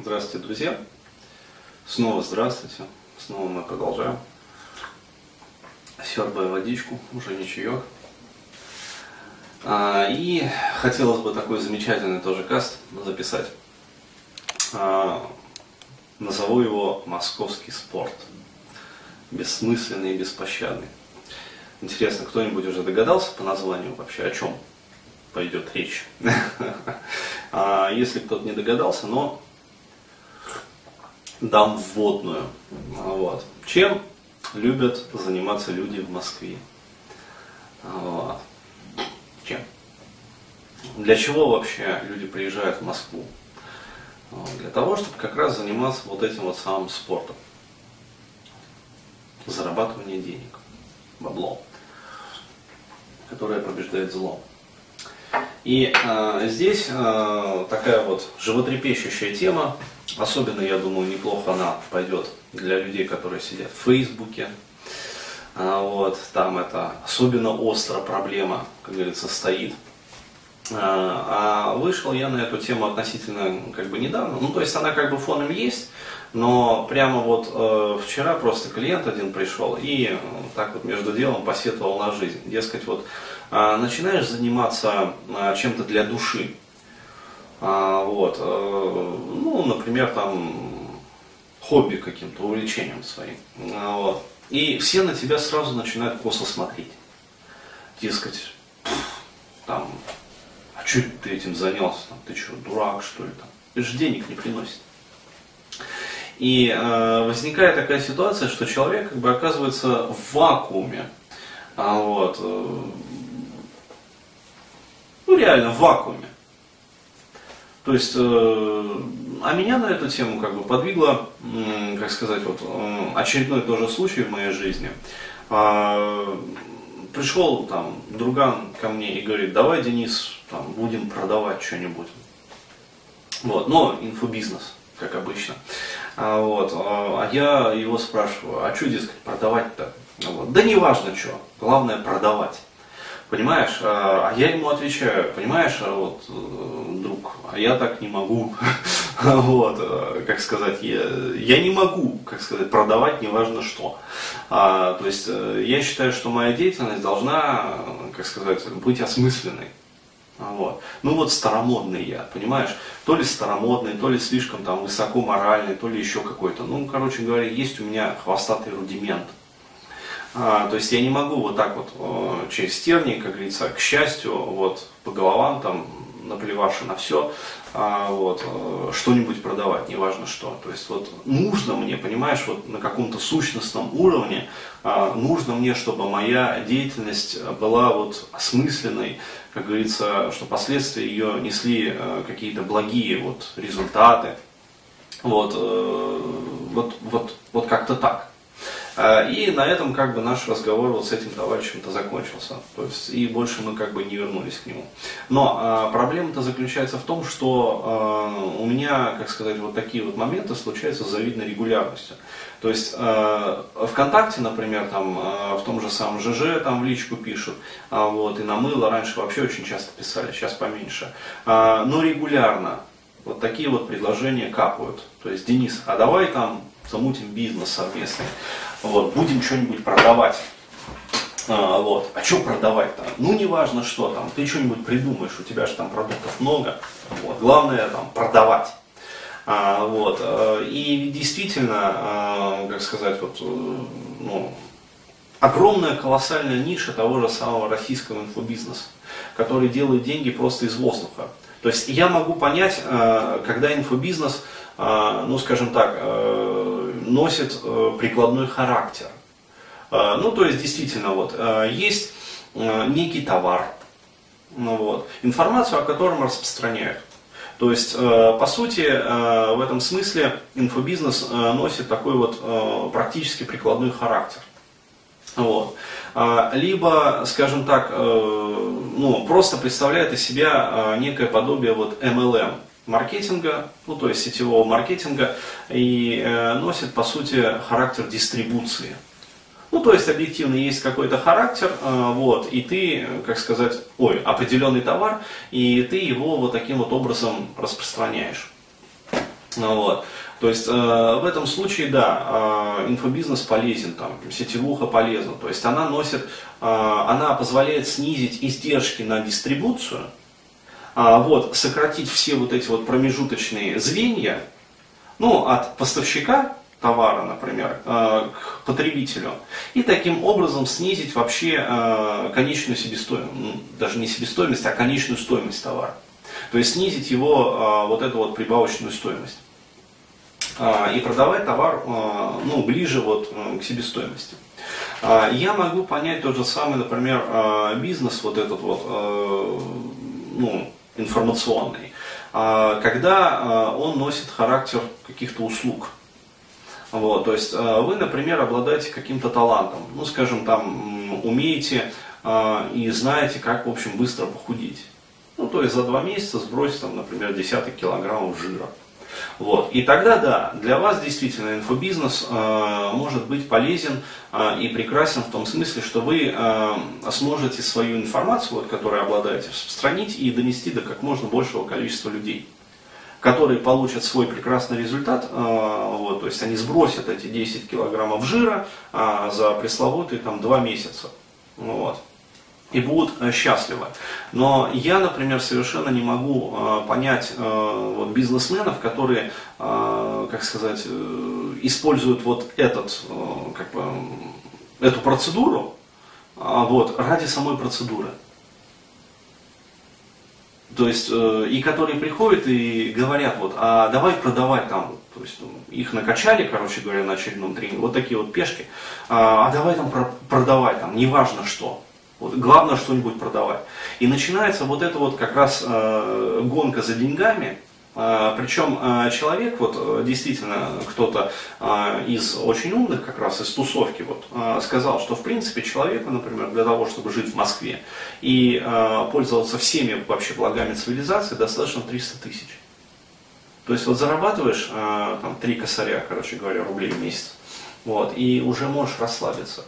Здравствуйте, друзья. Снова здравствуйте. Снова мы продолжаем. Сербая водичку, уже не. А, и хотелось бы такой замечательный тоже каст записать. А, назову его «Московский спорт». Бессмысленный и беспощадный. Интересно, кто-нибудь уже догадался по названию вообще, о чем пойдет речь? А, если кто-то не догадался, но дам вводную. Вот. Чем любят заниматься люди в Москве? Вот. Чем? Для чего вообще люди приезжают в Москву? Для того, чтобы как раз заниматься вот этим вот самым спортом. Зарабатывание денег, бабло, которое побеждает зло. И э, здесь э, такая вот животрепещущая тема, особенно, я думаю, неплохо она пойдет для людей, которые сидят в Фейсбуке. А, вот, там это особенно остро проблема, как говорится, стоит. А, вышел я на эту тему относительно как бы недавно. Ну, то есть она как бы фоном есть, но прямо вот э, вчера просто клиент один пришел и э, так вот между делом посетовал на жизнь. Дескать, вот э, начинаешь заниматься э, чем-то для души. А, вот, э, ну, например, там хобби каким-то, увлечением своим. А, вот. И все на тебя сразу начинают косо смотреть. Дескать, там, а что ты этим занялся? Там, ты что, дурак, что ли? Там? Это же денег не приносит. И э, возникает такая ситуация, что человек как бы оказывается в вакууме. А, вот, э, ну реально в вакууме. То есть, э, а меня на эту тему как бы подвигло, как сказать, вот э, очередной тоже случай в моей жизни. Э, пришел там друган ко мне и говорит, давай, Денис, там, будем продавать что-нибудь. Вот, но инфобизнес, как обычно. А, вот. А я его спрашиваю, а что, дескать, продавать-то? Вот. Да не важно что, главное продавать. Понимаешь? А, а я ему отвечаю, понимаешь, а вот, э, друг, а я так не могу. вот, э, как сказать, я, я не могу, как сказать, продавать неважно что. А, то есть э, я считаю, что моя деятельность должна, как сказать, быть осмысленной. Вот. Ну вот старомодный я, понимаешь? То ли старомодный, то ли слишком там высоко моральный, то ли еще какой-то. Ну, короче говоря, есть у меня хвостатый рудимент. А, то есть я не могу вот так вот э, через тернии, как говорится, к счастью, вот по головам там наплевавши на все, а, вот, э, что-нибудь продавать, неважно что. То есть вот нужно мне, понимаешь, вот на каком-то сущностном уровне, а, нужно мне, чтобы моя деятельность была вот осмысленной, как говорится, что последствия ее несли э, какие-то благие вот результаты. Вот, вот, вот, вот как-то так. А, и на этом как бы наш разговор вот с этим товарищем-то закончился. То есть, и больше мы как бы не вернулись к нему. Но а, проблема-то заключается в том, что а, у меня, как сказать, вот такие вот моменты случаются с завидной регулярностью. То есть э, ВКонтакте, например, там, э, в том же самом ЖЖ там в личку пишут, э, вот, и на мыло раньше вообще очень часто писали, сейчас поменьше. Э, но регулярно вот такие вот предложения капают. То есть, Денис, а давай там замутим бизнес совместный, вот, будем что-нибудь продавать. А, вот. а что продавать-то? Ну, неважно что там, ты что-нибудь придумаешь, у тебя же там продуктов много. Вот. Главное там продавать. А, вот. Э, и действительно, а, как сказать, вот, э, ну, огромная колоссальная ниша того же самого российского инфобизнеса, который делает деньги просто из воздуха. То есть я могу понять, э, когда инфобизнес, ну скажем так, носит прикладной характер. Ну то есть действительно вот есть некий товар, ну, вот, информацию о котором распространяют. То есть, э, по сути, э, в этом смысле инфобизнес э, носит такой вот практически прикладной характер. Вот. А, либо, скажем так, ну, просто представляет из себя некое подобие вот MLM маркетинга, ну то есть сетевого маркетинга, и носит по сути характер дистрибуции. Ну, то есть объективно есть какой-то характер, э, вот, и ты, как сказать, ой, определенный товар, и ты его вот таким вот образом распространяешь. Ну вот. То есть э, в этом случае, да, э, инфобизнес полезен, там, сетевуха полезна. То есть она носит, э, она позволяет снизить издержки на дистрибуцию, э, вот, сократить все вот эти вот промежуточные звенья, ну, от поставщика товара, например, э, к потребителю, и таким образом снизить вообще э, конечную себестоимость, ну, даже не себестоимость, а конечную стоимость товара. То есть снизить его э, вот эту вот прибавочную стоимость. И продавать товар ну, ближе вот к себестоимости. Я могу понять тот же самый, например, бизнес вот этот вот, ну, информационный, когда он носит характер каких-то услуг. Вот, то есть э, вы, например, обладаете каким-то талантом, ну, скажем, там, умеете и знаете, как, в общем, быстро похудеть. Ну, то есть за два месяца сбросить, там, например, десяток килограммов жира. Вот. И тогда, да, для вас действительно инфобизнес э, может быть полезен э, и прекрасен в том смысле, что вы э, сможете свою информацию, вот, которой обладаете, распространить и донести до как можно большего количества людей которые получат свой прекрасный результат, э, вот, то есть они сбросят эти 10 килограммов жира а, за пресловутые там, 2 месяца. Вот и будут э, счастливы. Но я, например, совершенно не могу э, понять вот, бизнесменов, которые, как сказать, используют вот этот, как бы, эту процедуру вот, ради самой процедуры. То есть, э, и которые приходят и говорят, вот, а давай продавать там, то есть ну, их накачали, короче говоря, на очередном тренинге, вот такие вот пешки, а, а давай там про- продавай там, неважно что. Вот, главное что-нибудь продавать. И начинается вот эта вот как раз э, гонка за деньгами, а, Причем а, человек, вот э, действительно кто-то из очень умных, как раз из тусовки, вот, сказал, что в принципе человеку, например, для того, чтобы жить в Москве и пользоваться всеми вообще благами цивилизации, достаточно 300 тысяч. То есть вот зарабатываешь там, 3 косаря, короче говоря, рублей в месяц, вот, и уже можешь расслабиться.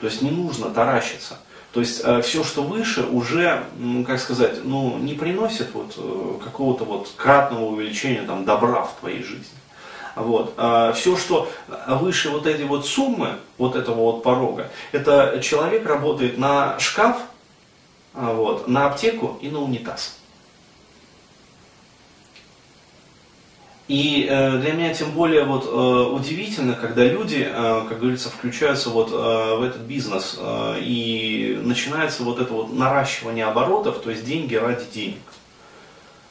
То есть не нужно таращиться. То есть э, все, что выше, уже, ну, как сказать, ну, не приносит вот э, какого-то вот кратного увеличения там, добра в твоей жизни. Вот. А все, что выше вот эти вот суммы, вот этого вот порога, это человек работает на шкаф, а, вот, на аптеку и на унитаз. И э, для меня тем более вот, э, удивительно, когда люди, э, как говорится, включаются вот, э, в этот бизнес э, и начинается вот это вот наращивание оборотов, то есть деньги ради денег.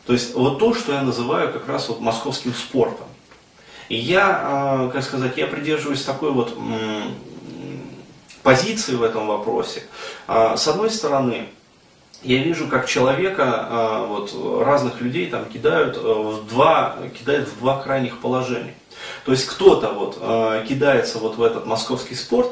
То есть вот то, что я называю как раз вот московским спортом. И я, э, как сказать, я придерживаюсь такой вот э, позиции в этом вопросе. Э, с одной стороны, я вижу, как человека, а, вот, разных людей там кидают э, в два, кидают в два крайних положения. То есть кто-то вот а, кидается вот в этот московский спорт,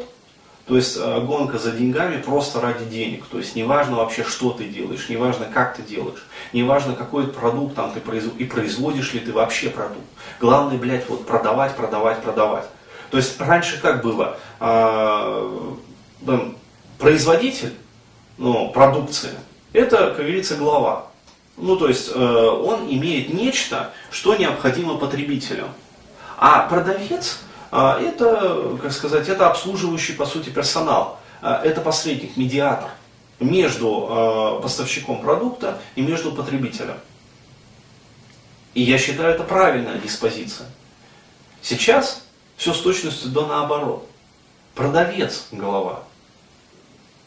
то есть а, гонка за деньгами просто ради денег. То есть неважно вообще, что ты делаешь, неважно, как ты делаешь, неважно, какой продукт там ты производишь, и производишь ли ты вообще продукт. Главное, блядь, вот продавать, продавать, продавать. То есть раньше как было? производитель ну, продукции, это, как говорится, глава. Ну, то есть э, он имеет нечто, что необходимо потребителю. А продавец э, это, как сказать, это обслуживающий, по сути, персонал. Э, это посредник, медиатор между э, поставщиком продукта и между потребителем. И я считаю, это правильная диспозиция. Сейчас все с точностью до наоборот. Продавец голова.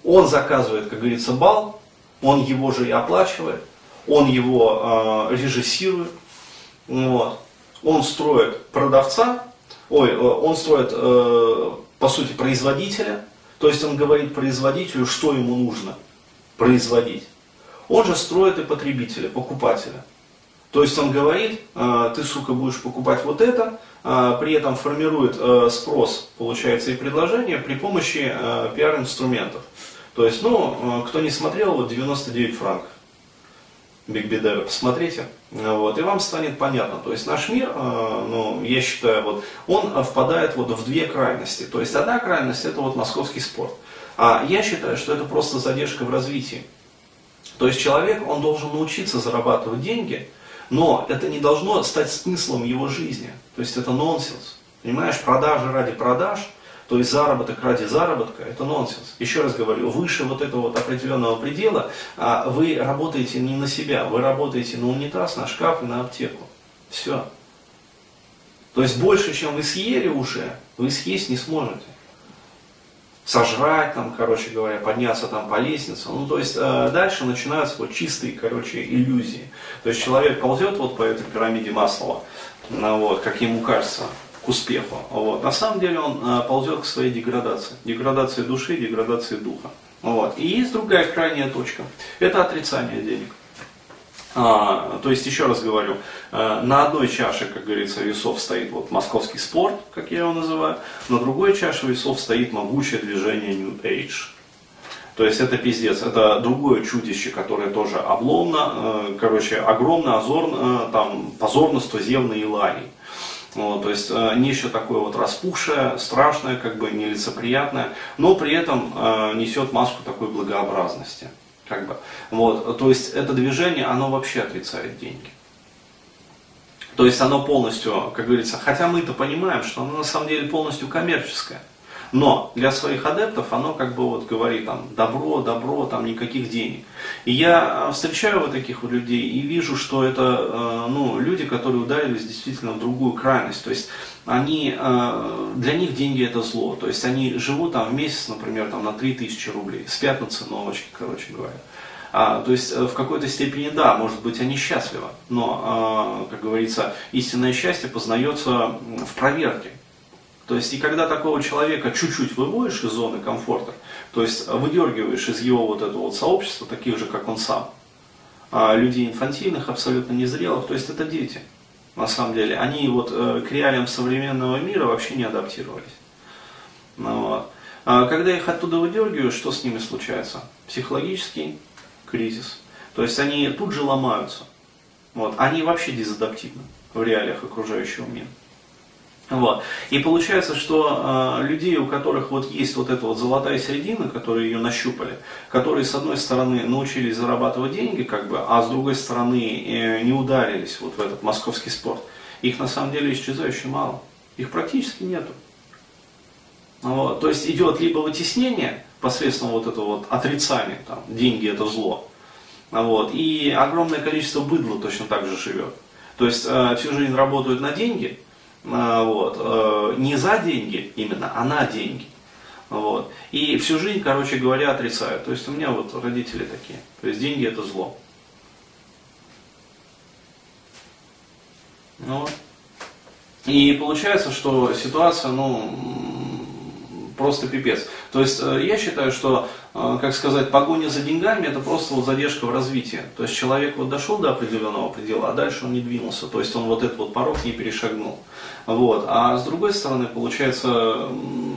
Он заказывает, как говорится, бал, он его же и оплачивает, он его э, режиссирует, вот. он строит продавца, ой, э, он строит, э, по сути, производителя, то есть он говорит производителю, что ему нужно производить. Он же строит и потребителя, покупателя. То есть он говорит, э, ты, сука, будешь покупать вот это, э, при этом формирует э, спрос, получается, и предложение при помощи пиар-инструментов. То есть, ну, э, кто не смотрел, вот 99 франков. Биг Бедева, посмотрите, вот, и вам станет понятно. То есть наш мир, э, ну, я считаю, вот, он впадает вот в две крайности. То есть одна крайность это вот московский спорт. А я считаю, что это просто задержка в развитии. То есть человек, он должен научиться зарабатывать деньги, Но это не должно стать смыслом его жизни. То есть это нонсенс. Понимаешь, продажи ради продаж, то есть заработок ради заработка, это нонсенс. Еще раз говорю, выше вот этого вот определенного предела а вы работаете не на себя, вы работаете на унитаз, на шкаф и на аптеку. Все. То есть больше, чем вы съели уже, вы съесть не сможете. Сожрать там, короче говоря, подняться там по лестнице. Ну, то есть э, дальше начинаются вот чистые, короче, иллюзии. То есть человек ползет вот по этой пирамиде Маслова, ну, вот, как ему кажется, к успеху. Вот. На самом деле он э, ползет к своей деградации. Деградации души, деградации духа. Вот. И есть другая крайняя точка. Это отрицание денег. А, то есть, еще раз говорю, э, на одной чаше, как говорится, весов стоит вот московский спорт, как я его называю, на другой чаше весов стоит могучее движение New Age. То есть это пиздец, это другое чудище, которое тоже обломно, э, короче, огромно, озорно, там, позорно, стузевно и ларий. Вот, то есть э, нечто такое вот распухшее, страшное, как бы нелицеприятное, но при этом э, несет маску такой благообразности. Как бы. вот, то есть это движение, оно вообще отрицает деньги. То есть оно полностью, как говорится, хотя мы-то понимаем, что оно на самом деле полностью коммерческое. Но для своих адептов оно как бы вот говорит там добро, добро, там никаких денег. И я э, встречаю вот таких вот людей и вижу, что это э, ну, люди, которые ударились действительно в другую крайность. То есть они, э, для них деньги это зло. То есть они живут там в месяц, например, там, на 3000 рублей, спят на циновочке, короче говоря. А, то есть в какой-то степени да, может быть они счастливы, но, как говорится, истинное счастье познается в проверке. То есть, и когда такого человека чуть-чуть выводишь из зоны комфорта, то есть выдергиваешь из его вот этого вот сообщества, таких же, как он сам, а людей инфантильных, абсолютно незрелых, то есть это дети, на самом деле. Они вот э, к реалиям современного мира вообще не адаптировались. Ну, а когда их оттуда выдергиваешь, что с ними случается? Психологический кризис. То есть они тут же ломаются. Вот. Они вообще дезадаптивны в реалиях окружающего мира. Вот. И получается, что э, людей, у которых вот есть вот эта вот золотая середина, которые ее нащупали, которые с одной стороны научились зарабатывать деньги, как бы, а с другой стороны э, не ударились вот в этот московский спорт, их на самом деле исчезающе мало. Их практически нету. Вот. То есть идет либо вытеснение посредством вот этого вот отрицания, там, деньги это зло, вот, и огромное количество быдла точно так же живет. То есть э, всю жизнь работают на деньги, вот, э, не за деньги именно, а на деньги. Вот. И всю жизнь, короче говоря, отрицают. То есть у меня вот родители такие. То есть деньги это зло. Ну, и получается, что ситуация, ну, просто пипец. То есть э, я считаю, что, как сказать, погоня за деньгами это просто вот задержка в развитии. То есть человек вот дошел до определенного предела, а дальше он не двинулся. То есть он вот этот вот порог не перешагнул. Вот. А с другой стороны, получается,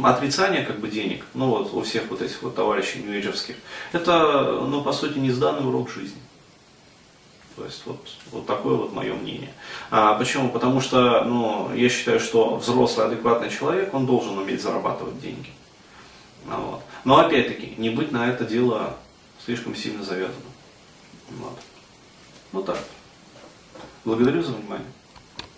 отрицание как бы денег, ну вот у всех вот этих вот товарищей ньюэйджевских, это, ну, по сути, не сданный урок жизни. То есть вот, вот такое вот мое мнение. А почему? Потому что ну, я считаю, что взрослый, адекватный человек, он должен уметь зарабатывать деньги. Вот. Но опять-таки, не быть на это дело слишком сильно завязанным. Вот. Ну так. Благодарю за внимание.